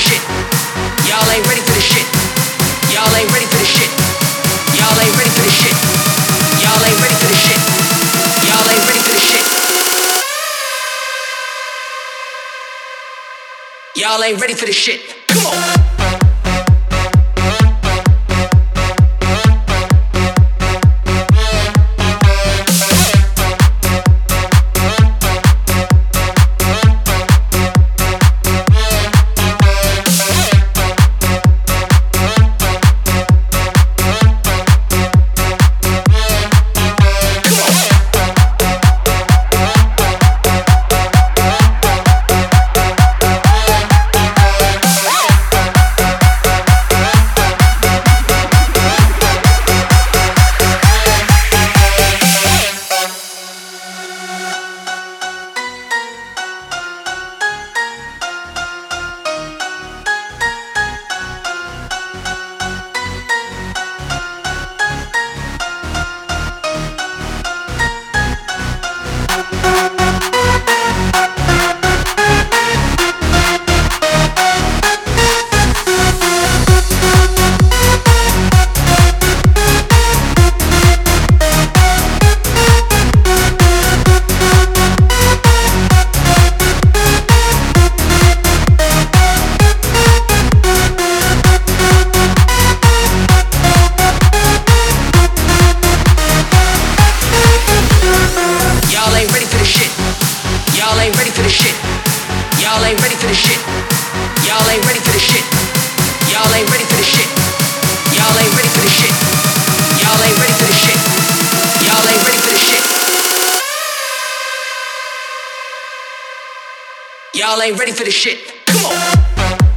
Shit. Y'all ain't ready for the shit. Y'all ain't ready for the shit. Y'all ain't ready for the shit. Y'all ain't ready for the shit. Y'all ain't ready for the shit. Y'all ain't ready for the shit. Come on. Ain't ready for the shit. Y'all ain't ready for the shit. Y'all ain't ready for the shit. Y'all ain't ready for the shit. Y'all ain't ready for the shit. Y'all ain't ready for the shit. Come on.